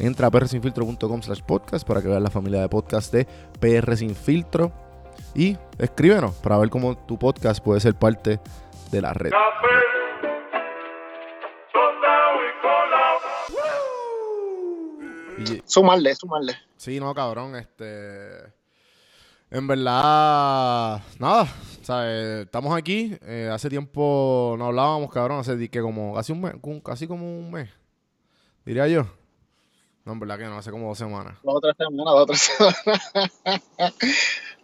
Entra a prsinfiltro.com slash podcast para que veas la familia de podcast de PR Sin Filtro. Y escríbenos para ver cómo tu podcast puede ser parte de la red. Y- Sumarle, sumarle. Sí, no, cabrón, este... En verdad, nada, ¿sabes? Estamos aquí, eh, hace tiempo no hablábamos, cabrón, hace que como casi un mes, casi como un mes, diría yo. No, en verdad que no, hace como dos semanas. Dos o tres semanas, dos o tres semanas.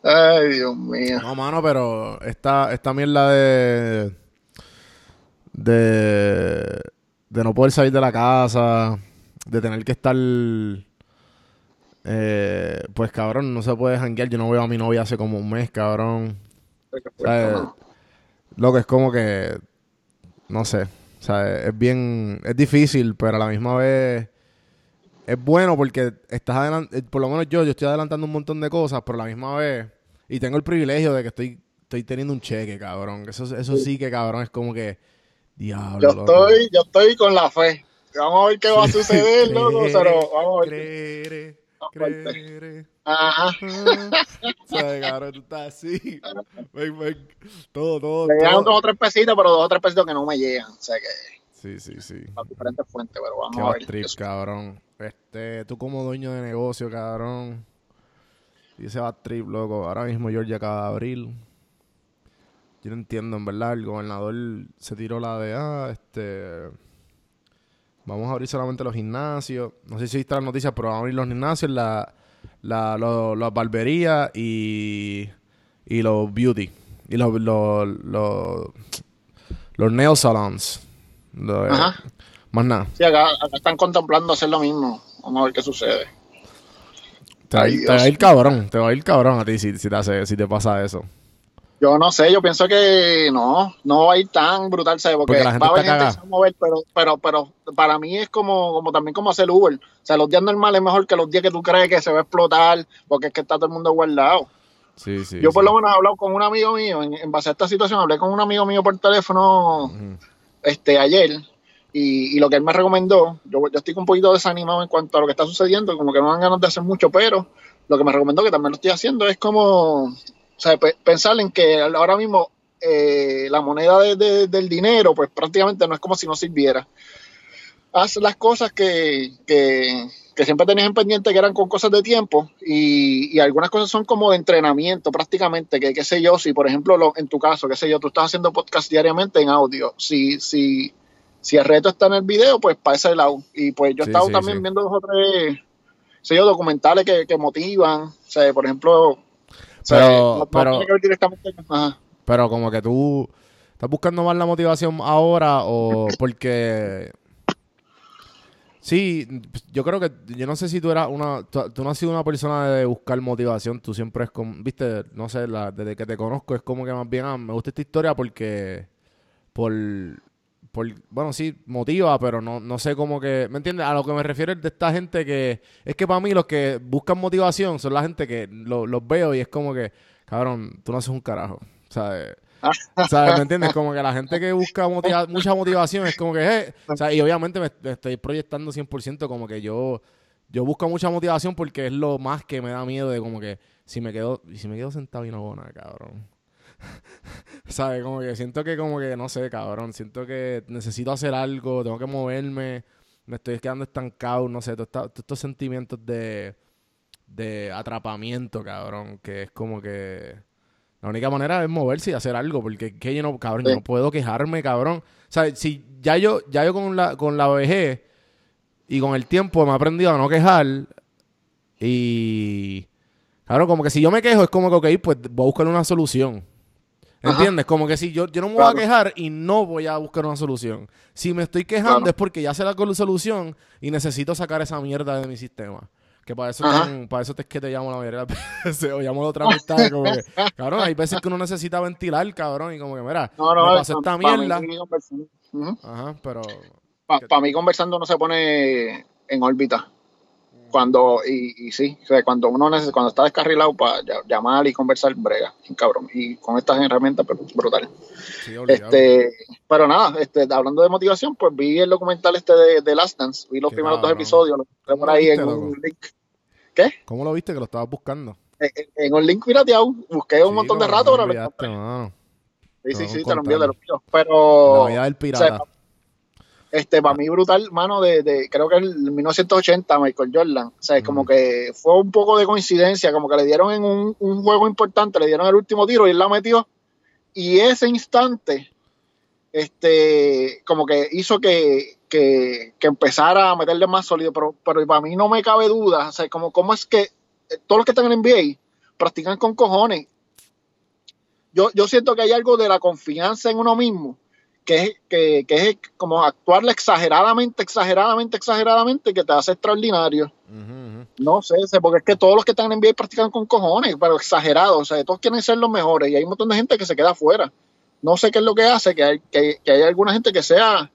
Ay, Dios mío. No, mano, pero esta, esta mierda de, de... De no poder salir de la casa, de tener que estar... Eh, pues cabrón, no se puede janguear. Yo no veo a mi novia hace como un mes, cabrón. ¿Sabes? Lo que es como que. No sé. ¿sabes? Es bien. Es difícil, pero a la misma vez. Es bueno porque estás adelantando. Por lo menos yo, yo estoy adelantando un montón de cosas, pero a la misma vez. Y tengo el privilegio de que estoy, estoy teniendo un cheque, cabrón. Eso, eso sí que, cabrón, es como que. Diablo. Yo loco. estoy, yo estoy con la fe. Vamos a ver qué va a suceder, loco, pero vamos a ver. creeré, fuerte. creeré. Ajá. ¿Sabes, cabrón? Tú estás así. Ven, ven. Todo, todo. Me llegan dos o tres pesitos, pero dos o tres pesitos que no me llegan. O sea que Sí, sí, sí. las diferentes fuentes, pero vamos Qué a ver. trip, cabrón. Este, tú como dueño de negocio, cabrón. Ese bad trip, loco. Ahora mismo Georgia acaba de abrir. Yo no entiendo, en verdad. El gobernador se tiró la de, ah, este... Vamos a abrir solamente los gimnasios. No sé si viste las noticias, pero vamos a abrir los gimnasios, la, la, las barberías y, y los beauty. Y los, los, los, nail salons. Lo- Ajá. Más nada. Sí, acá, acá están contemplando hacer lo mismo. Vamos a ver qué sucede. Te va, a Ay, ir, te va a Dios. ir cabrón, te va a ir cabrón a ti si, si te, hace, si te pasa eso. Yo no sé, yo pienso que no, no va a ir tan brutal, ¿sabes? Porque, Porque la gente va a gente se va a mover, pero, pero, pero para mí es como, como también como hacer Uber. O sea, los días normales es mejor que los días que tú crees que se va a explotar, porque es que está todo el mundo guardado. Sí, sí. yo por sí. lo menos he hablado con un amigo mío, en, en base a esta situación, hablé con un amigo mío por teléfono este ayer, y, y lo que él me recomendó, yo, yo estoy un poquito desanimado en cuanto a lo que está sucediendo, como que no dan ganas de hacer mucho, pero lo que me recomendó, que también lo estoy haciendo, es como, o sea, pe- pensar en que ahora mismo eh, la moneda de- de- del dinero, pues prácticamente no es como si no sirviera. Haz las cosas que, que, que siempre tenías en pendiente que eran con cosas de tiempo y, y algunas cosas son como de entrenamiento prácticamente, que qué sé yo, si por ejemplo lo- en tu caso, qué sé yo, tú estás haciendo podcast diariamente en audio, si, si, si el reto está en el video, pues para ese lado. Y pues yo he Sí, estado sí, también sí. viendo dos o tres, documentales que, que motivan, o sea, por ejemplo... o sea, Pero- no- pero- tiene que ver directamente con- ajá. Pero como que tú, ¿Estás buscando más la motivación ahora o porque... Sí, yo creo que, yo no sé si tú eras una, tú, no has sido una persona de buscar motivación, tú siempre es como, viste, no sé, la, desde que te conozco es como que más bien, ah, me gusta esta historia porque, por, por, bueno, sí, motiva, pero no, no sé cómo que, ¿me entiendes? A lo que me refiero es de esta gente que, es que para mí los que buscan motivación son la gente que los veo y es como que, cabrón, tú no haces un carajo, ¿sabes? ¿Sabes? ¿Me entiendes? Como que la gente que busca mucha motivación es como que, eh, sea, y obviamente me, estoy proyectando 100% como que yo, yo busco mucha motivación porque es lo más que me da miedo de como que si me quedo, si me quedo sentado y no hago nada, cabrón. ¿Sabes? Como que siento que como que, no sé, cabrón, siento que necesito hacer algo, tengo que moverme, me estoy quedando estancado, no sé, todos estos sentimientos de, de atrapamiento, cabrón, que es como que la única manera es moverse y hacer algo, porque que yo no, cabrón, yo no puedo quejarme, cabrón. O sea, si ya yo, ya yo con la, con la vejez y con el tiempo me he aprendido a no quejar y... Claro, como que si yo me quejo es como que, ok, pues voy a buscar una solución. ¿Entiendes? Como que si yo, yo no me voy a quejar y no voy a buscar una solución. Si me estoy quejando es porque ya se la solución y necesito sacar esa mierda de mi sistema. Que para eso, para eso es que te llamo la mayoría de veces, o llamo a otra amistad, como que, cabrón, hay veces que uno necesita ventilar, cabrón, y como que, mira, no, no, me pasó esta mierda. Ajá, pero... Para mí conversando uno se pone en órbita. Cuando, y, y sí, o sea, cuando uno necesita, cuando está descarrilado para llamar y conversar, brega, cabrón. Y con estas herramientas, pero brutal. este, pero nada, este, hablando de motivación, pues vi el documental este de, de Last Dance, vi los primeros dos episodios, lo por ahí en un link. ¿Qué? ¿Cómo lo viste que lo estabas buscando? En, un link pirateado, busqué un montón de rato, pero lo Sí, sí, sí, te lo envío, te lo envío. Pero. La del pirata. Este, para mí brutal, mano, de, de creo que en 1980, Michael Jordan. O sea, como que fue un poco de coincidencia, como que le dieron en un, un, juego importante, le dieron el último tiro y él la metió. Y ese instante, este, como que hizo que, que, empezara a meterle más sólido, pero, pero para mí no me cabe duda, o sea, como, cómo es que eh, todos los que están en NBA practican con cojones. Yo, yo siento que hay algo de la confianza en uno mismo, que es, que, es como actuarle exageradamente, exageradamente, exageradamente, que te hace extraordinario. No sé, porque es que todos los que están en NBA practican con cojones, pero exagerados, o sea, todos quieren ser los mejores y hay un montón de gente que se queda afuera. No sé qué es lo que hace, que hay, que, que hay alguna gente que sea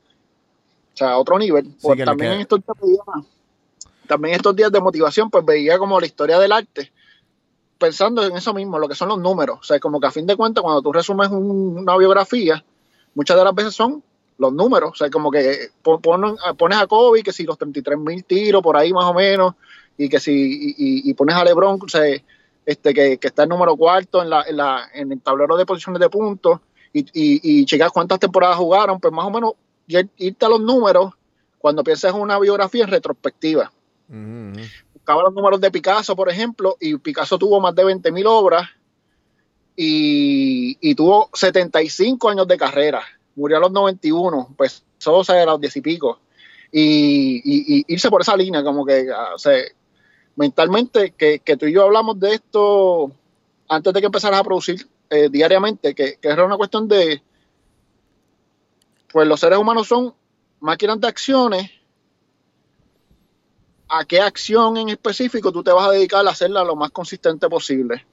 o sea, a otro nivel. Pues también, en estos días, también estos días de motivación, pues veía como la historia del arte, pensando en eso mismo, lo que son los números. O sea, como que a fin de cuentas, cuando tú resumes una biografía, muchas de las veces son los números. O sea, como que pones a Kobe, que si los 33 mil tiros, por ahí más o menos, y que si y, pones a LeBron, o sea, este, que, está el número cuarto en, la, en, la, en el tablero de posiciones de puntos, y, y, y checas cuántas temporadas jugaron, pues más o menos irte a los números cuando piensas en una biografía en retrospectiva. Buscaba los números de Picasso, por ejemplo, y Picasso tuvo más de 20.000 obras y, tuvo 75 años de carrera. Murió a los 91, pues solo a los 10 y pico. Y, irse por esa línea, como que, ah, o sea, mentalmente, que, tú y yo hablamos de esto antes de que empezaras a producir eh, diariamente, que, que era una cuestión de, pues los seres humanos son máquinas de acciones. ¿A qué acción en específico tú te vas a dedicar a hacerla lo más consistente posible?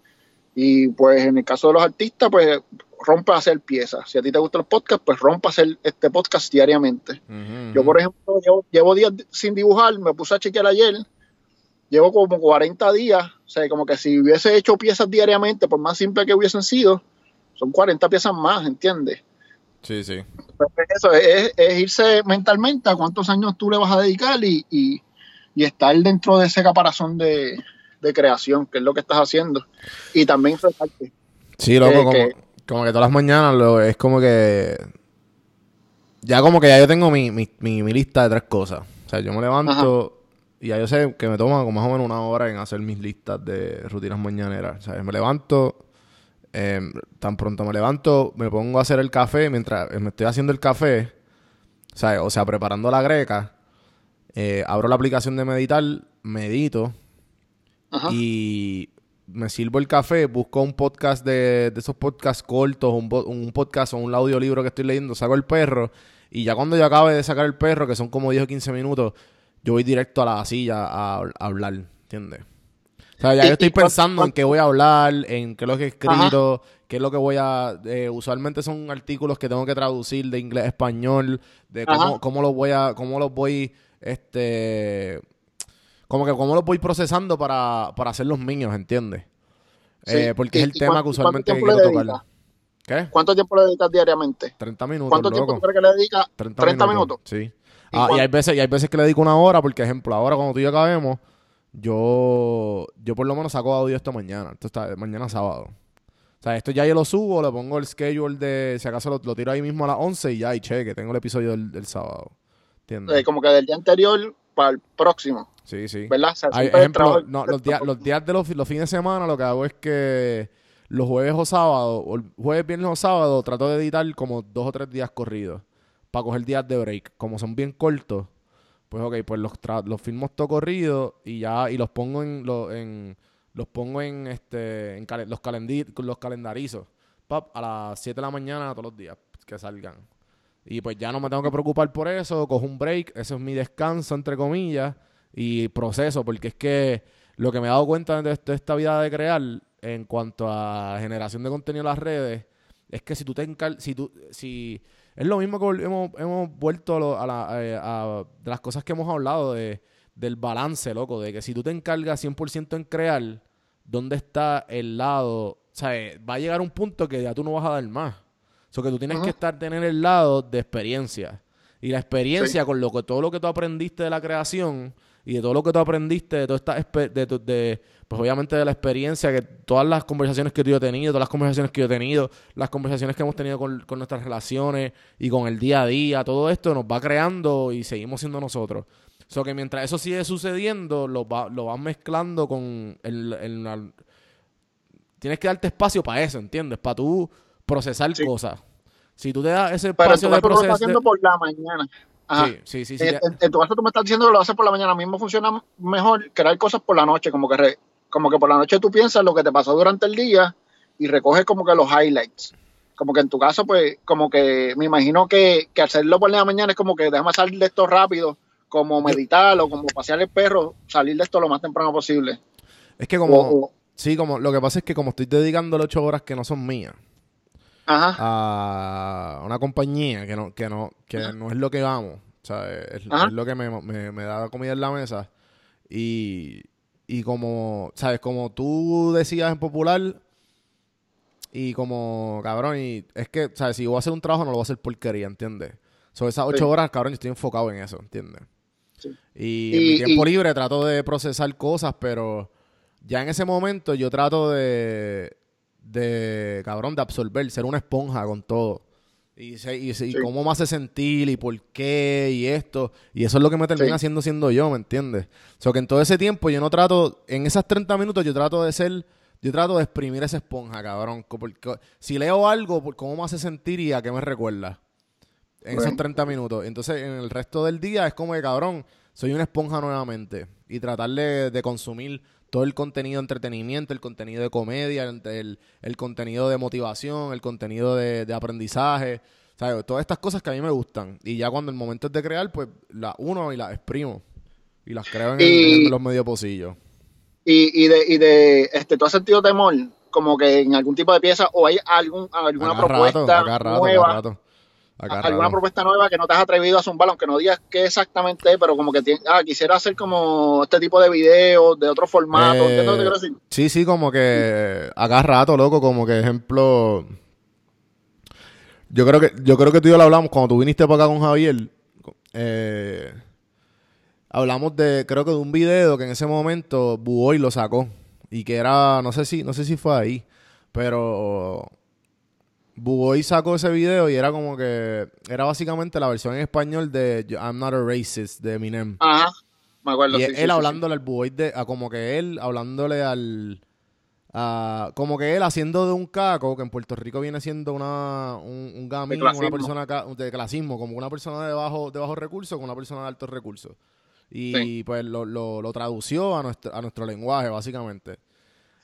Y pues en el caso de los artistas, pues rompe a hacer piezas. Si a ti te gustan los podcasts, pues rompe a hacer este podcast diariamente. Yo, por ejemplo, llevo, días sin dibujar, me puse a chequear ayer, llevo como 40 días, o sea, como que si hubiese hecho piezas diariamente, por más simple que hubiesen sido, son 40 piezas más, ¿entiendes? Sí, sí. Pues eso es, irse mentalmente a cuántos años tú le vas a dedicar y, y, estar dentro de ese caparazón de, creación, que es lo que estás haciendo. Y también Sí, loco, como, que, como que todas las mañanas lo, es como que. Ya como que ya yo tengo mi, mi, mi, lista de tres cosas. O sea, yo me levanto y ya yo sé que me toma como más o menos una hora en hacer mis listas de rutinas mañaneras. O sea, me levanto, Em, tan pronto me levanto, me pongo a hacer el café. Mientras me estoy haciendo el café, o sea, preparando la greca, eh, abro la aplicación de meditar, medito y me sirvo el café, busco un podcast de, de esos podcasts cortos, un, un podcast o un audiolibro que estoy leyendo, saco el perro y ya cuando yo acabe de sacar el perro, que son como 10 o 15 minutos, yo voy directo a la silla a, a hablar, ¿entiendes? O sea, ya ¿Y- yo estoy pensando en qué voy a hablar, en qué es lo que he escrito, qué es lo que voy a... eh, usualmente son artículos que tengo que traducir de inglés a español, de cómo, cómo los voy a... cómo los voy, este... Como que cómo los voy procesando para, para hacer los míos, ¿entiendes? Sí. Eh, porque ¿Y- es el tema que usualmente quiero le tocar. ¿Qué? ¿Cuánto tiempo le dedicas diariamente? 30 minutos, ¿Cuánto tiempo loco. crees que le dedicas? 30, 30 minutos. minutos. Sí. ¿Y Ah, y, hay veces, y hay veces que le dedico una hora, porque, ejemplo, ahora cuando tú y yo acabemos, yo, yo por lo menos saco audio esta mañana. Esto está mañana sábado. O sea, esto ya yo lo subo, le pongo el schedule de, si acaso lo, lo tiro ahí mismo a las 11 y ya, y cheque, tengo el episodio del, del sábado. ¿Entiendes? Eh, como que del día anterior para el próximo, sí, sí. ¿verdad? O sea, Hay, siempre el ejemplo, no, los, días, los días de los, los fines de semana lo que hago es que los jueves o sábados, o jueves, viernes o sábado, trato de editar como dos o tres días corridos para coger días de break. Como son bien cortos, pues ok, pues los, tra- los filmo todo corrido y ya, y los pongo en, lo- en los pongo en este, en cale- los, los calendarizos. Pap, a las 7 de la mañana todos los días que salgan. Y pues ya no me tengo que preocupar por eso, cojo un break, ese es mi descanso, entre comillas, y proceso, porque es que lo que me he dado cuenta de, de esta vida de crear en cuanto a generación de contenido en las redes, es que si tú te encar si tú, si es lo mismo que hemos, hemos vuelto a, lo- a la- eh, a- de las cosas que hemos hablado de, del balance, loco, de que si tú te encargas 100% en crear, ¿dónde está el lado? O sea, eh, va a llegar un punto que ya tú no vas a dar más. O sea, que tú tienes Ajá. que estar, tener el lado de experiencia. Y la experiencia con lo que, todo lo que tú aprendiste de la creación y de todo lo que tú aprendiste de toda esta de, tu- de, pues obviamente de la experiencia que todas las conversaciones que tú y yo he tenido, todas las conversaciones que yo he tenido, las conversaciones que hemos tenido con, con nuestras relaciones y con el día a día, todo esto nos va creando y seguimos siendo nosotros. O sea, que mientras eso sigue sucediendo, lo, va, lo vas mezclando con el, tienes que darte espacio para eso, ¿entiendes? Para tú procesar Sí. cosas. Si tú te das ese Pero espacio tu de tú lo estás proceso... haciendo por la mañana. Ajá. Sí, sí, sí. sí, en, ya- en- en tu caso tú me estás diciendo que lo haces por la mañana. A mí me funciona mejor crear cosas por la noche, como que re- como que por la noche tú piensas lo que te pasó durante el día y recoges como que los highlights. Como que en tu caso, pues, como que me imagino que, que hacerlo por la mañana es como que déjame salir de esto rápido, como meditar o como pasear el perro, salir de esto lo más temprano posible. Es que como... O- o- Sí, como lo que pasa es que como estoy dedicándole ocho horas que no son mías ajá, a una compañía que no, que no, que no es lo que vamos, o sea, es, lo que me, me, me da comida en la mesa y, y como, sabes, como tú decías en popular y como, cabrón, y es que, sabes, si yo voy a hacer un trabajo no lo voy a hacer porquería, ¿entiendes? Sobre esas ocho Sí. horas, cabrón, yo estoy enfocado en eso, ¿entiendes? Sí. Y, en mi tiempo y- libre trato de procesar cosas, pero ya en ese momento yo trato de, de cabrón, de absorber, ser una esponja con todo. Y, sé- y, cómo me hace sentir y por qué y esto. Y eso es lo que me termina Sí. haciendo siendo yo, ¿me entiendes? O sea, que en todo ese tiempo yo no trato, en esas 30 minutos yo trato de ser, yo trato de exprimir esa esponja, cabrón. Porque, si leo algo, por ¿cómo me hace sentir y a qué me recuerda? En esos Bueno. 30 minutos. Entonces, en el resto del día es como que, cabrón, soy una esponja nuevamente. Y tratar de, de consumir todo el contenido de entretenimiento, el contenido de comedia, el, el- contenido de motivación, el contenido de, de aprendizaje. ¿sabes? Todas estas cosas que a mí me gustan. Y ya cuando el momento es de crear, pues las uno y las exprimo. Y las creo en, el- Y- en los medio pocillos. y, y de, y de este, ¿tú has sentido temor como que en algún tipo de pieza o hay algún, alguna A cada propuesta rato, a cada rato, nueva? cada rato. Alguna propuesta nueva que no te has atrevido a zumbar, aunque no digas qué exactamente es, pero como que ah, quisiera hacer como este tipo de videos de otro formato. Eh. Sí, sí, como que a cada rato, loco, como que ejemplo. Yo creo que, yo creo que tú y yo lo hablamos cuando tú viniste para acá con Javier. eh, hablamos de, creo que de un video que en ese momento Buoy lo sacó. Y que era, no sé si, no sé si fue ahí. Pero Buoy sacó ese video y era como que era básicamente la versión en español de I'm not a racist de Eminem. Ajá, me acuerdo. Y sí, él sí, sí, hablándole al boy de, a como que él hablándole al, a- como que él haciendo de un caco, que en Puerto Rico viene siendo una, un, un gamín, una persona de clasismo, como una persona de bajo, de bajos recursos con una persona de altos recursos. Y pues lo, lo, lo tradució a nuestro, a nuestro lenguaje, básicamente.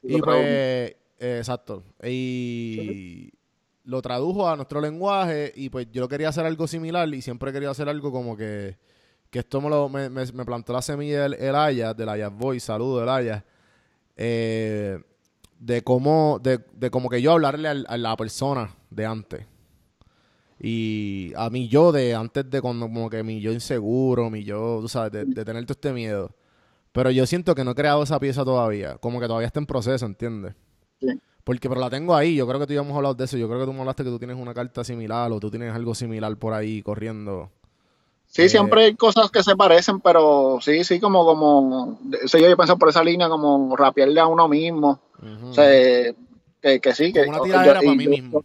Y pues, eh, exacto. Y lo tradujo a nuestro lenguaje y pues yo quería hacer algo similar y siempre quería hacer algo como que, que esto me, lo, me, me, plantó la semilla el, Aya, del Aya Voice, saludo el Aya, eh, de cómo, de, de como que yo hablarle a la persona de antes. Y a mí yo de antes de cuando como que mi yo inseguro, mi yo, tú sabes, de, de tener todo este miedo. Pero yo siento que no he creado esa pieza todavía. Como que todavía está en proceso, ¿entiendes? Sí. Porque, pero la tengo ahí. Yo creo que tú ya hemos hablado de eso. Yo creo que tú me hablaste que tú tienes una carta similar o tú tienes algo similar por ahí corriendo. Sí, eh, siempre hay cosas que se parecen, pero sí, sí, como, como, sí, yo pienso por esa línea, como rapearle a uno mismo. O sea, que, que, sí, que. una tiradera para mí mismo.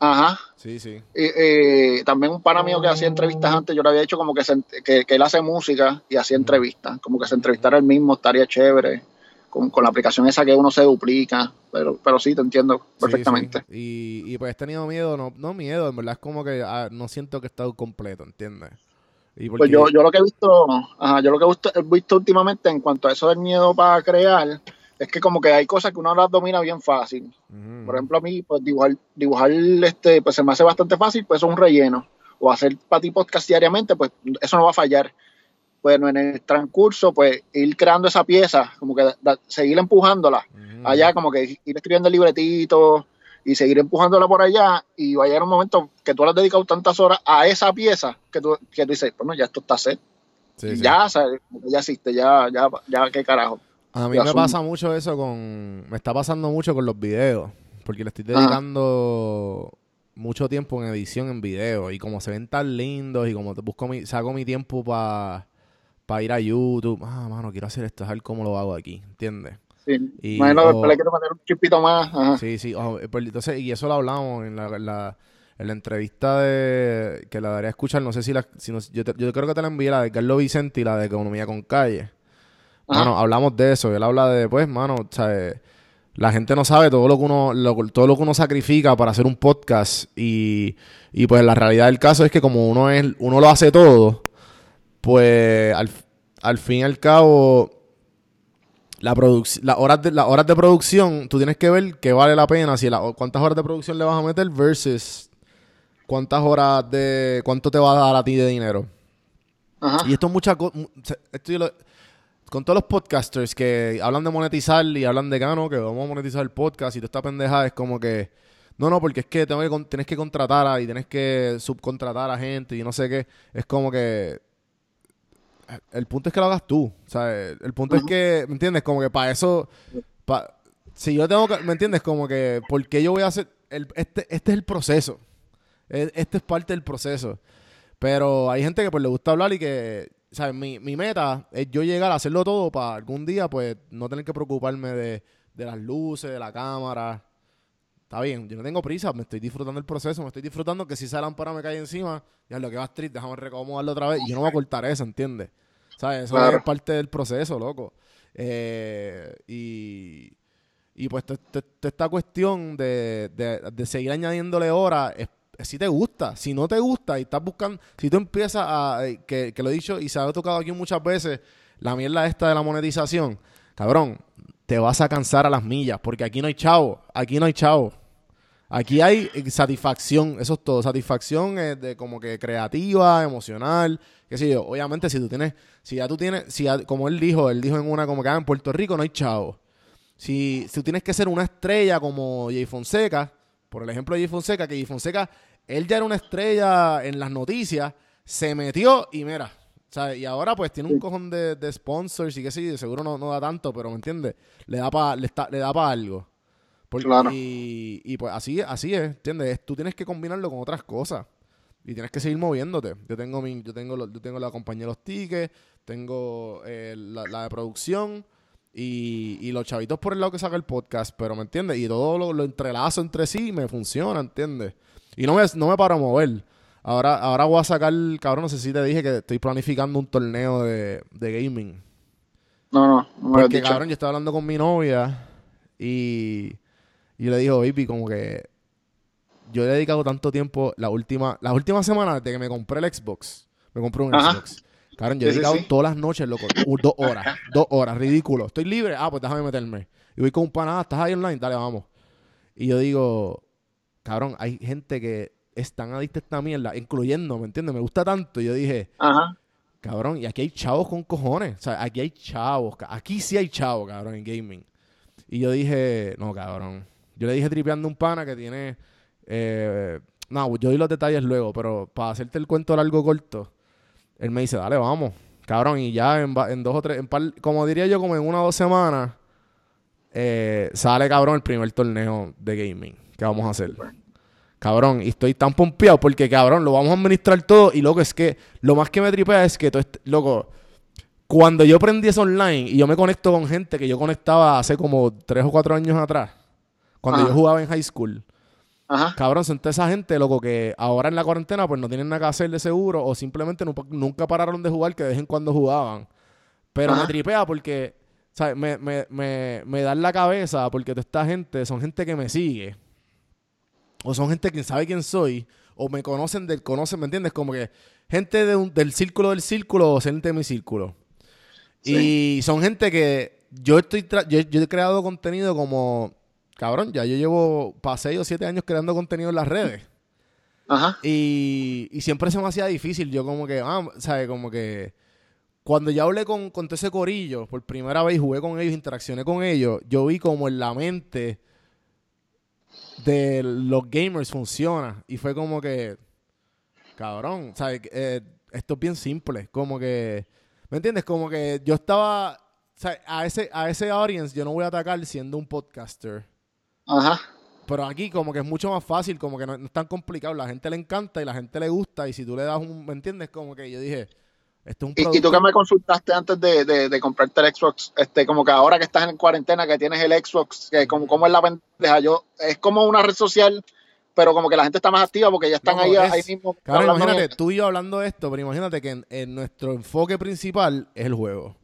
Ajá. Sí, sí. Y, también un pana mío que hacía entrevistas antes, yo le había dicho como que, que, él hace música y hacía entrevistas, como que se entrevistara él mismo, estaría chévere, con, la aplicación esa que uno se duplica, pero, pero sí, te entiendo perfectamente. Y, y pues he tenido miedo, no, no miedo, en verdad es como que ah, no siento que he estado completo, ¿entiendes? Pues yo, yo lo que he visto, ajá, yo lo que he visto últimamente en cuanto a eso del miedo para crear, es que como que hay cosas que uno las domina bien fácil. Por ejemplo, a mí, pues dibujar, dibujar este, pues se me hace bastante fácil, pues es un relleno. O hacer para ti podcast diariamente, pues eso no va a fallar. Bueno, en el transcurso, pues ir creando esa pieza, como que seguir empujándola. Allá, como que ir escribiendo el libretito y seguir empujándola por allá. Y va a llegar un momento que tú le has dedicado tantas horas a esa pieza que tú, que tú dices, bueno, ya esto está set. Ya, ya existe, ya, ya, ya, qué carajo. A mí me pasa mucho eso con. Me está pasando mucho con los videos. Porque le estoy dedicando mucho tiempo en edición en video. Y como se ven tan lindos y como te busco mi, saco mi tiempo para ir a YouTube. Ah, mano, quiero hacer esto, a ver cómo lo hago aquí. ¿Entiendes? Sí. Y, bueno, le quiero poner un chipito más. Sí, sí. Eh, pues, entonces, y eso lo hablamos en la, en la, entrevista de que la daré a escuchar. No sé si la. Si yo, yo creo que te la envié, la de Carlos Vicente y la de Economía con Calle. Mano, hablamos de eso. Él habla de, pues, mano, o sea, la gente no sabe todo lo que uno, todo lo que uno sacrifica para hacer un podcast. Y, y pues la realidad del caso es que como uno es, uno lo hace todo, pues al, al fin y al cabo, la las horas de las horas de producción, tú tienes que ver qué vale la pena, si la, cuántas horas de producción le vas a meter versus cuántas horas de cuánto te va a dar a ti de dinero. Y esto es mucha esto lo, con todos los podcasters que hablan de monetizar y hablan de gano, que vamos a monetizar el podcast y toda esta pendeja es como que, no, no, porque es que, tengo que tienes que contratar a, y tienes que subcontratar a gente y no sé qué. Es como que el punto es que lo hagas tú. O sea, el punto es que, ¿me entiendes? Como que para eso, si yo tengo que, ¿me entiendes? Como que, ¿por qué yo voy a hacer, el, este, este es el proceso. E, este es parte del proceso. Pero hay gente que pues le gusta hablar y que ¿sabes? Mi, mi meta es yo llegar a hacerlo todo para algún día, pues, no tener que preocuparme de, las luces, de la cámara. Está bien, yo no tengo prisa, me estoy disfrutando el proceso, me estoy disfrutando que si esa lámpara me cae encima, ya lo que va street, déjame recomodarlo otra vez y yo no voy a cortar eso, ¿entiendes? ¿Sabes? Eso es parte del proceso, loco. Eh, y, y pues esta cuestión de, de, de seguir añadiéndole horas es si te gusta. Si no te gusta y estás buscando, si tú empiezas a, eh, que, lo he dicho y se ha tocado aquí muchas veces, la mierda esta de la monetización, cabrón, te vas a cansar a las millas, porque aquí no hay chavo, aquí no hay chavo. Aquí hay eh, satisfacción, eso es todo, satisfacción de como que creativa, emocional, qué sé yo. Obviamente si tú tienes, si ya tú tienes, si como él dijo, él dijo en una como que ah, en Puerto Rico no hay chavo. Si, si tú tienes que ser una estrella como Jay Fonseca, por el ejemplo de Jay Fonseca, que Jay Fonseca él ya era una estrella en las noticias, se metió y mira, Y ahora pues tiene un cojón de, sponsors y que sí, seguro no, no da tanto, pero ¿me entiendes? Le da para le, le da para algo. Y, y, pues así, así es, ¿entiendes? Tú tienes que combinarlo con otras cosas. Y tienes que seguir moviéndote. Yo tengo mi, yo tengo, yo tengo la compañía de los tickets, tengo eh, la, de producción y, y, los chavitos por el lado que saca el podcast, pero ¿me entiendes? Y todo lo, lo entrelazo entre sí y me funciona, ¿entiendes? Y no me, no me paro a mover. Ahora, ahora voy a sacar, cabrón, no sé si te dije que estoy planificando un torneo de, gaming. No, no, no me Porque, cabrón, yo estaba hablando con mi novia y, y le digo, baby, como que yo he dedicado tanto tiempo, la última, las últimas semanas desde que me compré el Xbox, me compré un Xbox. Cabrón, yo he sí, dedicado sí. todas las noches, loco, dos horas, dos horas, ridículo. Estoy libre, ah, pues déjame meterme. Y voy con un pana, ah, ¿estás ahí online? Dale, vamos. Y yo digo, cabrón, hay gente que es tan adicta a esta mierda, incluyendo, ¿me entiendes? Me gusta tanto. Y yo dije, Ajá. cabrón, y aquí hay chavos con cojones. O sea, aquí hay chavos, aquí sí hay chavos, cabrón, en gaming. Y yo dije, no, cabrón. Yo le dije tripeando un pana que tiene. eh, no, yo doy los detalles luego, pero para hacerte el cuento largo corto, él me dice, dale, vamos. Cabrón, y ya en, en dos o tres, en par- como diría yo, como en una o dos semanas, eh, sale, cabrón, el primer torneo de gaming que vamos a hacer. Cabrón, y estoy tan pompeado porque, cabrón, lo vamos a administrar todo. Y loco, es que lo más que me tripea es que, todo este- loco, cuando yo prendí eso online y yo me conecto con gente que yo conectaba hace como tres o cuatro años atrás, cuando Ajá. yo jugaba en high school, Ajá. cabrón, son toda esa gente, loco, que ahora en la cuarentena pues no tienen nada que hacer de seguro o simplemente nu- nunca pararon de jugar, que de vez en cuando jugaban. Pero me tripea porque, ¿sabes? Me, me, me, me da en la cabeza porque toda esta gente son gente que me sigue. O son gente que sabe quién soy. O me conocen del conocen, ¿me entiendes? Como que gente de un- del círculo del círculo o gente de mi círculo. Y son gente que yo estoy tra- yo, yo he creado contenido como cabrón, ya yo llevo 6 o 7 años creando contenido en las redes. Ajá. Y, y siempre se me hacía difícil. Yo como que, ah, ¿sabes? Como que cuando ya hablé con, con todo ese corillo, por primera vez jugué con ellos, interaccioné con ellos, yo vi como en la mente de los gamers funciona. Y fue como que, cabrón, ¿sabes? Eh, esto es bien simple. Como que, ¿me entiendes? Como que yo estaba, ¿sabes? A ese, a ese audience yo no voy a atacar siendo un podcaster. Ajá. Pero aquí como que es mucho más fácil, como que no, no es tan complicado. La gente le encanta y la gente le gusta. Y si tú le das un, ¿me entiendes? Como que yo dije, esto es un Y, y producto... tú que me consultaste antes de, de, de comprarte el Xbox, este, como que ahora que estás en cuarentena, que tienes el Xbox, que como, como es la pendeja, yo, es como una red social, pero como que la gente está más activa porque ya están ahí, es- ahí mismo. Hablando imagínate, de- tú y yo hablando de esto, pero imagínate que en, en nuestro enfoque principal es el juego.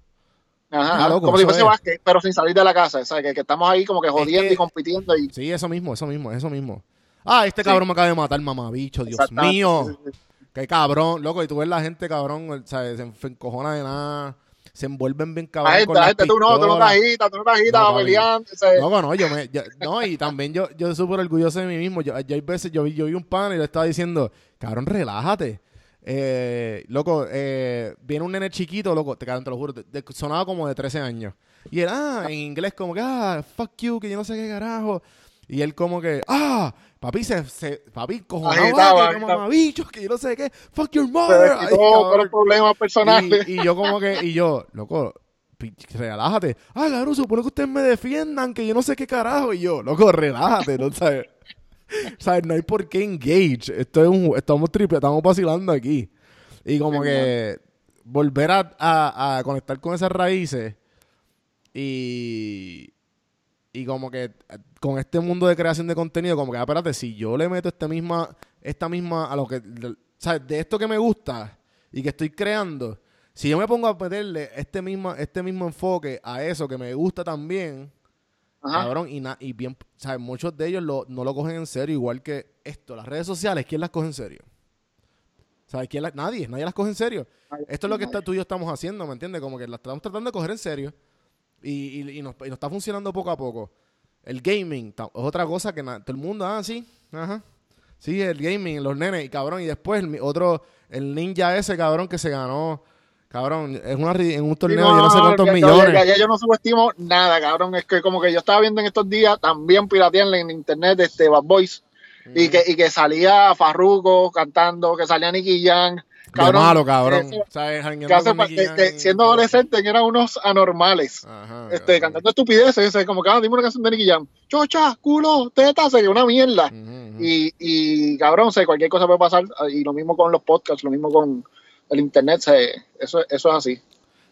Ajá, Ah, loco, como si fuese es. básquet, pero sin salir de la casa, ¿sabes? Que, que estamos ahí como que jodiendo que- y compitiendo y Sí, eso mismo, eso mismo, eso mismo. Ah, este Sí. cabrón me acaba de matar, mamabicho, Dios mío. sí, sí, sí. Qué cabrón, loco, y tú ves la gente, cabrón, ¿sabes? Se encojona de nada, se envuelven bien cabrón La con gente, la las gente, tú no, tú no te agitas, tú no te agitas, No, peleando. ¿sabes? No, no, yo me, yo- no, y también yo, yo súper orgulloso de mí mismo. Yo, yo hay veces, yo, yo vi un pan y le estaba diciendo, cabrón, relájate. Eh, loco, eh, viene un nene chiquito, loco, te, te lo juro, te- te- sonaba como de 13 años. Y él, ah, en inglés como que, ah, fuck you, que yo no sé qué carajo. Y él como que, ah, papi, se, se papi, cojonado, Agitaba, ah, que mamabichos, que yo no sé qué, fuck your mother. Ay, por problemas personales. Y, y yo como que, y yo, loco, relájate. Ah, cabrón, supone que ustedes me defiendan, que yo no sé qué carajo. Y yo, loco, relájate, ¿no sabes? ¿Sabes? No hay por qué engage. Esto es un, estamos triple, estamos vacilando aquí. Y como Sí, que volver a, a- a conectar con esas raíces y, y como que con este mundo de creación de contenido, como que, ah, espérate, si yo le meto esta misma, esta misma, a lo que, ¿sabes? De esto que me gusta y que estoy creando, si yo me pongo a meterle este mismo, este mismo enfoque a eso que me gusta también, Ajá. cabrón, y, na- y bien, ¿sabes? Muchos de ellos lo- no lo cogen en serio, igual que esto, las redes sociales, ¿quién las coge en serio? ¿Sabes? ¿Quién la- nadie, nadie las coge en serio. Esto es lo que está, tú y yo estamos haciendo, ¿me entiendes? Como que las estamos tratando de coger en serio. Y, y- y nos, y nos está funcionando poco a poco. El gaming ta- es otra cosa que na- todo el mundo, ah, sí, ajá. Sí, el gaming, los nenes, y cabrón. Y después el otro, el ninja ese, cabrón, que se ganó, cabrón, es una, en un Sí, torneo yo no sé cuántos millones. Ya, ya yo no subestimo nada, cabrón. Es que como que yo estaba viendo en estos días también piratean en internet este Bad Boys y, que, y que salía Farruko cantando, que salía Nicky Jam. de malo, cabrón. eso- ¿Sabes? y- siendo adolescentes eran unos anormales. Ajá, Este, cabrón. cantando estupideces, es como que ah, dime una canción de Nicky Jam. Chocha, culo, teta, se una mierda. Y, y cabrón, sé, cualquier cosa puede pasar. Y lo mismo con los podcasts, lo mismo con el internet, sé, eso, eso es así.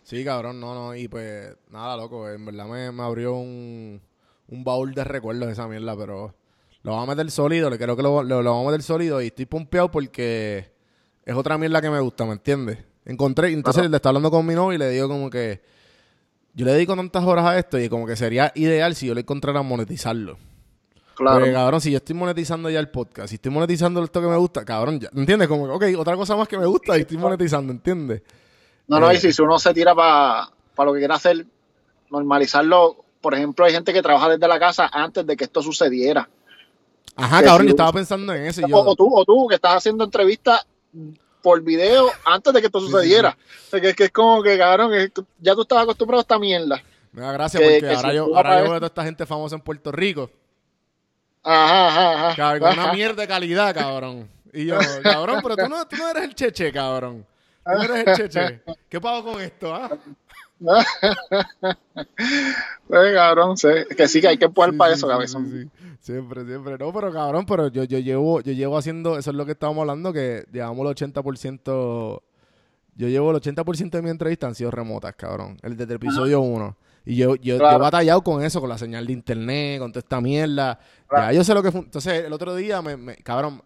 Sí, cabrón, no, no. Y pues, nada, loco. En verdad me, me abrió un, un baúl de recuerdos esa mierda, pero lo vamos a meter sólido. Le creo que lo, lo, lo vamos a meter sólido y estoy pompeado porque es otra mierda que me gusta, ¿me entiendes? Encontré, entonces Claro. le estaba hablando con mi novio y le digo como que yo le dedico tantas horas a esto y como que sería ideal si yo le encontrara monetizarlo. Claro. Porque, cabrón, si yo estoy monetizando ya el podcast, si estoy monetizando esto que me gusta, cabrón, ya, ¿entiendes? Como ok, otra cosa más que me gusta y estoy monetizando, ¿entiendes? No, no, Eh. y si uno se tira para lo que quiere hacer, normalizarlo. Por ejemplo, hay gente que trabaja desde la casa antes de que esto sucediera. Ajá, que cabrón, si- yo estaba pensando en eso. y O, yo, o tú, o tú, que estás haciendo entrevistas por video antes de que esto Sí, sí, sucediera. O sea, que, es que es como que, cabrón, que ya tú estabas acostumbrado a esta mierda. me da gracia que- porque que ahora, si yo, ahora yo veo a toda esta gente famosa en Puerto Rico. Ajá, ajá, ajá. Cabrón, con una mierda de calidad, cabrón. Y yo, cabrón, pero tú no, tú no eres el cheche, cabrón. Tú no eres el cheche. ¿Qué pago con esto, ah? Pues, cabrón, sí, que sí que hay que empujar Sí, para sí, eso, cabezón. sí. Siempre, siempre. No, pero cabrón, pero yo, yo llevo, yo llevo haciendo, eso es lo que estábamos hablando, que llevamos el 80%, yo llevo el 80% de mi entrevista han sido remotas, cabrón. El desde el episodio 1. Y yo, yo, Claro. yo he batallado con eso, con la señal de internet, con toda esta mierda. Claro. Ya yo sé lo que fue. Entonces, el otro día, me, me- cabrón,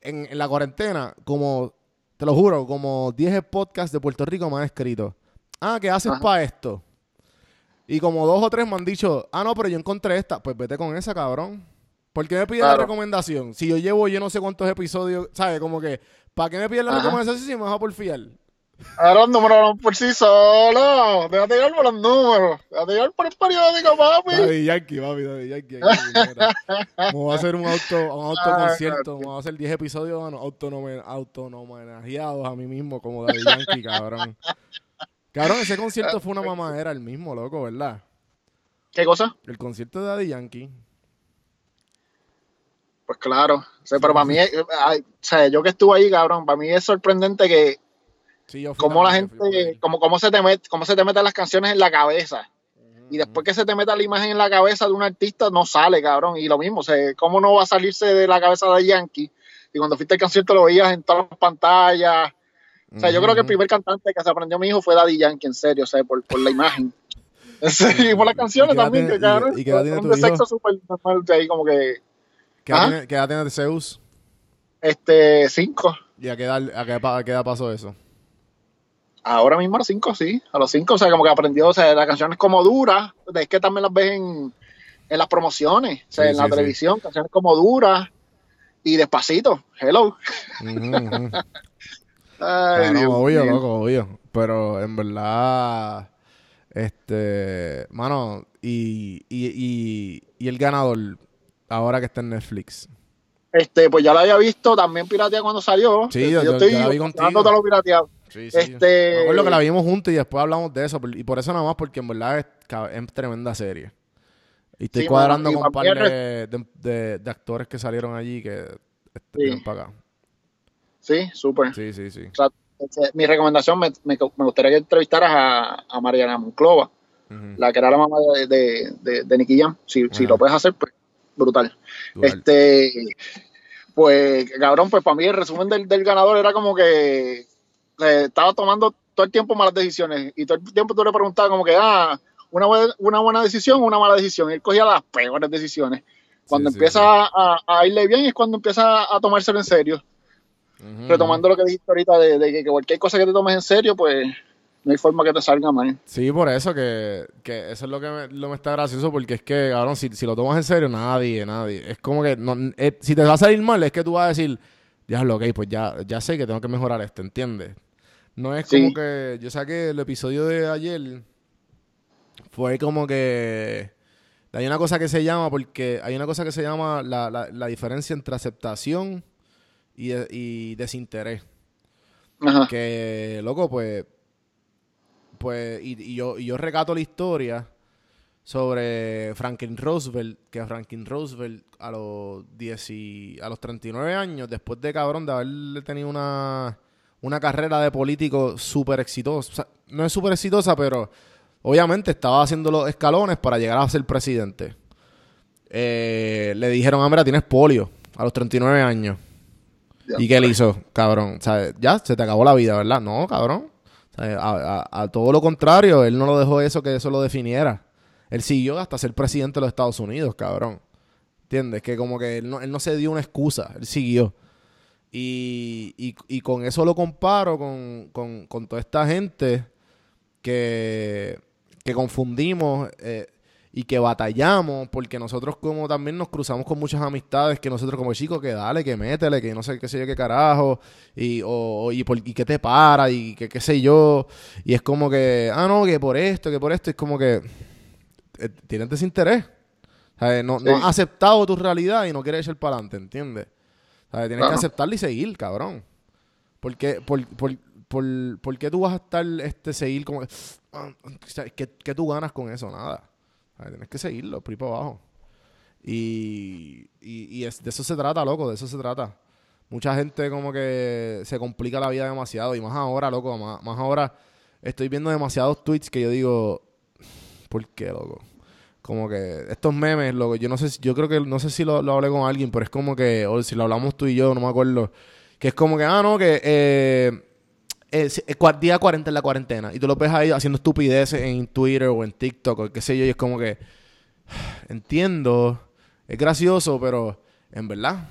en, en la cuarentena, como, te lo juro, como 10 podcasts de Puerto Rico me han escrito. Ah, ¿qué haces para esto? Y como dos o tres me han dicho, ah, no, pero yo encontré esta. Pues vete con esa, cabrón. ¿Por qué me pides la Claro. recomendación? Si yo llevo yo no sé cuántos episodios, ¿sabes? Como que, ¿para qué me pides la Ajá. recomendación si me vas a por fiar? Ahora los números hablan por sí solos. Déjate llevar por los números. Déjate llevar por el periódico, papi. Daddy Yankee, papi, Daddy Yankee. voy a hacer un auto, un autoconcierto. Me voy a hacer 10 episodios bueno, autonomenajeados a mí mismo como Daddy Yankee, cabrón. Cabrón, ese concierto fue una mamadera el mismo, loco, ¿verdad? ¿Qué cosa? El concierto de Daddy Yankee. Pues claro. O sea, pero para mí, eh, ay, o sea, yo que estuve ahí, cabrón, para mí es sorprendente que Sí, yo cómo la yo gente, ahí. cómo, cómo se te met- cómo se te meten las canciones en la cabeza. Y después que se te meta la imagen en la cabeza de un artista, no sale, cabrón. Y lo mismo, o sea, ¿cómo no va a salirse de la cabeza de Yankee? Y cuando fuiste al concierto lo veías en todas las pantallas. O sea, yo creo que el primer cantante que se aprendió mi hijo fue Daddy Yankee, en serio, o sea, por, por la imagen. Y por las canciones ¿Y qué edad también, tiene- que cabrón. y son de sexo súper normal, de ahí como que, ¿Qué edad Ajá. tiene- qué edad tiene Zeus? este, cinco. ¿Y a qué edad, a qué, a qué edad pasó eso? Ahora mismo a los cinco, sí. A los cinco, o sea, como que aprendió, o sea, las canciones como duras, es que también las ves en, en las promociones, o sea, Sí, en la sí, televisión, canciones como duras y despacito. Hello. Ay, Claro, Dios obvio, loco, obvio. Pero en verdad, este, mano, y, y, y, y el ganador, ahora que está en Netflix. Este, pues ya lo había visto también pirateado cuando salió. Sí, Este, yo- yo- estoy yo la vi contigo. dándote lo pirateado. Sí, Este- Me acuerdo que la vimos juntos y después hablamos de eso. Y por eso nada más, porque en verdad es, tremenda serie. Y estoy Sí, cuadrando con un par de, de, de- de actores que salieron allí que este, Sí. para acá. Sí, súper. Sí, sí, sí. O sea, este, mi recomendación, me, me- me gustaría que entrevistaras a, a Mariana Monclova, la que era la mamá de, de, de, de Nicky Jam. Si, si lo puedes hacer, pues brutal. Dual. Este, pues, cabrón, pues para mí el resumen del, del ganador era como que eh, estaba tomando todo el tiempo malas decisiones y todo el tiempo tú le preguntabas como que, ah, una, buena- una buena decisión o una mala decisión. Y él cogía las peores decisiones. Cuando Sí, empieza sí. A, a irle bien es cuando empieza a tomárselo en serio. Retomando lo que dijiste ahorita de, de que, que cualquier cosa que te tomes en serio, pues no hay forma que te salga mal. Sí, por eso que, que eso es lo que me, lo me está gracioso, porque es que, cabrón, si, si lo tomas en serio, nadie, nadie. Es como que, no, eh, si te va a salir mal, es que tú vas a decir, diablo, ok, pues ya, ya sé que tengo que mejorar esto, ¿entiendes? No es Sí. como que, yo saqué el episodio de ayer, fue como que, hay una cosa que se llama, porque hay una cosa que se llama la, la, la diferencia entre aceptación y, y desinterés Ajá. que loco pues pues y, y yo y yo recato la historia sobre Franklin Roosevelt que Franklin Roosevelt a los 10 y- a los 39 años después de cabrón de haber tenido una una carrera de político súper exitosa O sea, no es súper exitosa pero obviamente estaba haciendo los escalones para llegar a ser presidente Eh, le dijeron ah mira tienes polio a los 39 años ¿Y qué él hizo, cabrón? O sea, ya, se te acabó la vida, ¿verdad? No, cabrón. O sea, a, a- a todo lo contrario, él no lo dejó eso que eso lo definiera. Él siguió hasta ser presidente de los Estados Unidos, cabrón. ¿Entiendes? Que como que él no, él no se dio una excusa, él siguió. Y, y- y con eso lo comparo con, con- con toda esta gente que, que confundimos. eh, y que batallamos porque nosotros como también nos cruzamos con muchas amistades que nosotros como chicos que dale, que métele, que no sé qué sé yo qué carajo y, o, y, por, y qué te para y que qué sé yo y es como que, ah no, que por esto, que por esto, es como que eh, tienes desinterés. No, no has aceptado tu realidad y no quieres echar para adelante, ¿entiendes? Tienes que aceptarla y seguir, cabrón. Porque, por, por, por, por, qué tú vas a estar, este, seguir como... Ah, ¿Qué, ¿Qué tú ganas con eso? Nada. Tienes que seguirlo, por ahí para abajo. Y, y, de eso se trata, loco, de eso se trata. Mucha gente como que se complica la vida demasiado. Y más ahora, loco, más, más ahora estoy viendo demasiados tweets que yo digo, ¿por qué, loco? Como que estos memes, loco, yo no sé, yo creo que, no sé si lo, lo hablé con alguien, pero es como que, o si lo hablamos tú y yo, no me acuerdo, que es como que, ah, no, que eh, eh, día 40 en la cuarentena. Y tú lo ves ahí haciendo estupideces en Twitter o en TikTok o qué sé yo. Y es como que. Entiendo. Es gracioso, pero en verdad.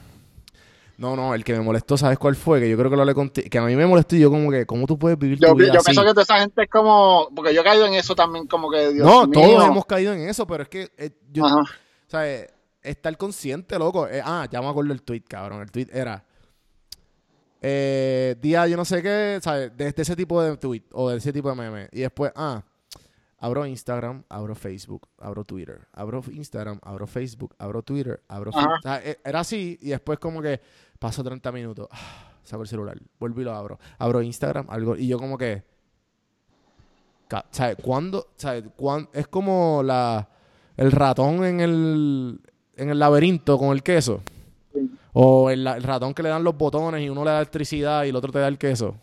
No, no, el que me molestó, ¿sabes cuál fue? Que yo creo que lo hablé contigo. Que a mí me molestó y yo, como que, ¿cómo tú puedes vivir yo, tu vida Yo pienso que toda esa gente es como. Porque yo he caído en eso también, como que. Dios no, todos hemos caído en eso, pero es que. Eh, yo, o sea, estar consciente, loco. Eh, ah, ya me acuerdo el tweet, cabrón. El tweet era eh, día yo no sé qué, ¿sabes? De, ese tipo de tweet o de ese tipo de meme. Y después, ah, abro Instagram, abro Facebook, abro Twitter, abro Instagram, abro Facebook, abro Twitter, abro e, Era así y después como que paso 30 minutos, ah, saco el celular, vuelvo y lo abro. Abro Instagram, algo, y yo como que... ¿Sabes? ¿Cuándo? ¿Sabes? ¿Cuándo? Es como la, el ratón en el, en el laberinto con el queso. O el, ratón que le dan los botones y uno le da electricidad y el otro te da el queso.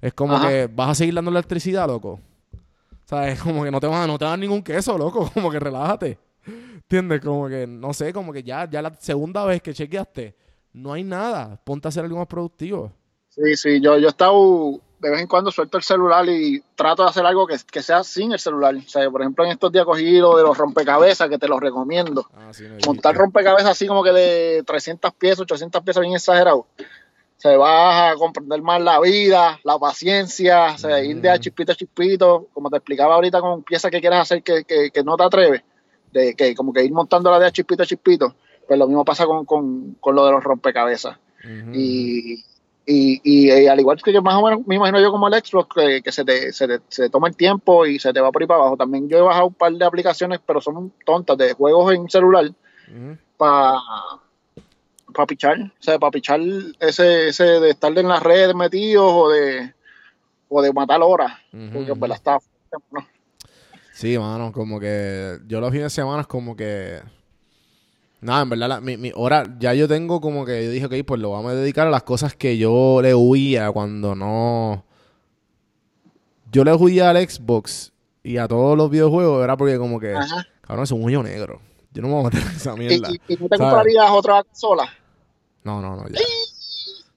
Es como que vas a seguir dando electricidad, loco. O sea, es como que no te van a, no te dan ningún queso, loco. Como que relájate. ¿Entiendes? Como que, no sé, como que ya, ya la segunda vez que chequeaste, no hay nada. Ponte a hacer algo más productivo. Sí, sí, yo, yo he estado de vez en cuando suelto el celular y trato de hacer algo que, sea sin el celular. O sea, por ejemplo, en estos días cogí lo de los rompecabezas, que te los recomiendo. Ah, Montar rompecabezas así como que de 300 piezas, 800 piezas bien exagerado. Se va a comprender más la vida, la paciencia, o sea, ir de a mm. chispito a chispito, como te explicaba ahorita con piezas que quieras hacer que, que, no te atreves, de que como que ir montando la de a chispito a chispito, pues lo mismo pasa con, con, con lo de los rompecabezas. Y y, y, eh, al igual que yo más o menos me imagino yo como el Xbox, que, se, te, se, toma el tiempo y se te va por ahí para abajo. También yo he bajado un par de aplicaciones, pero son tontas, de juegos en celular, para para pichar, o sea, para pichar ese, ese de estar en las redes metidos o de, o de matar horas, porque pues la está... Sí, mano, como que yo los fines de semana es como que Nada, en verdad, mi, mi hora, ya yo tengo como que yo dije, ok, pues lo vamos a dedicar a las cosas que yo le huía cuando no. Yo le huía al Xbox y a todos los videojuegos, era porque como que, Ajá. cabrón, es un hoyo negro. Yo no me voy a meter en esa mierda. ¿Y, y, no te comprarías otra sola? No, no, no, ya.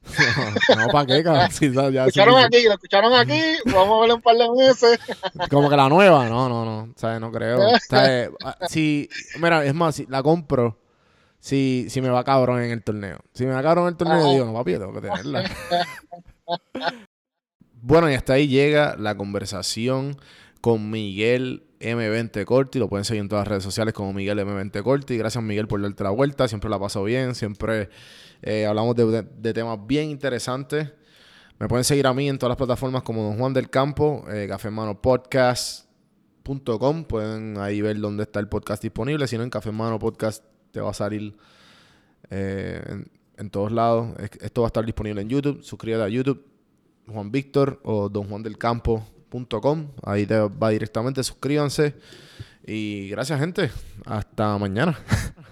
no, ¿para qué, cabrón? lo escucharon aquí, lo escucharon aquí, vamos a verle un par de meses. Como que la nueva, no, no, no, ¿sabes? No creo. ¿Sabes? Si, mira, es más, si la compro si, si me va cabrón en el torneo. Si me va cabrón en el torneo, digo, no, papi, tengo que tenerla. bueno, y hasta ahí llega la conversación con Miguel M20 Corti. Lo pueden seguir en todas las redes sociales como Miguel M20 Corti. Gracias, Miguel, por darte la vuelta. Siempre la paso bien. Siempre eh, hablamos de, temas bien interesantes. Me pueden seguir a mí en todas las plataformas como Don Juan del Campo, eh, cafemanopodcast.com. Pueden ahí ver dónde está el podcast disponible. Si no, en Cafemano Podcast te va a salir eh, en, todos lados. Esto va a estar disponible en YouTube. Suscríbete a YouTube, Juan Víctor o donjuandelcampo.com. Ahí te va directamente. Suscríbanse. Y gracias, gente. Hasta mañana.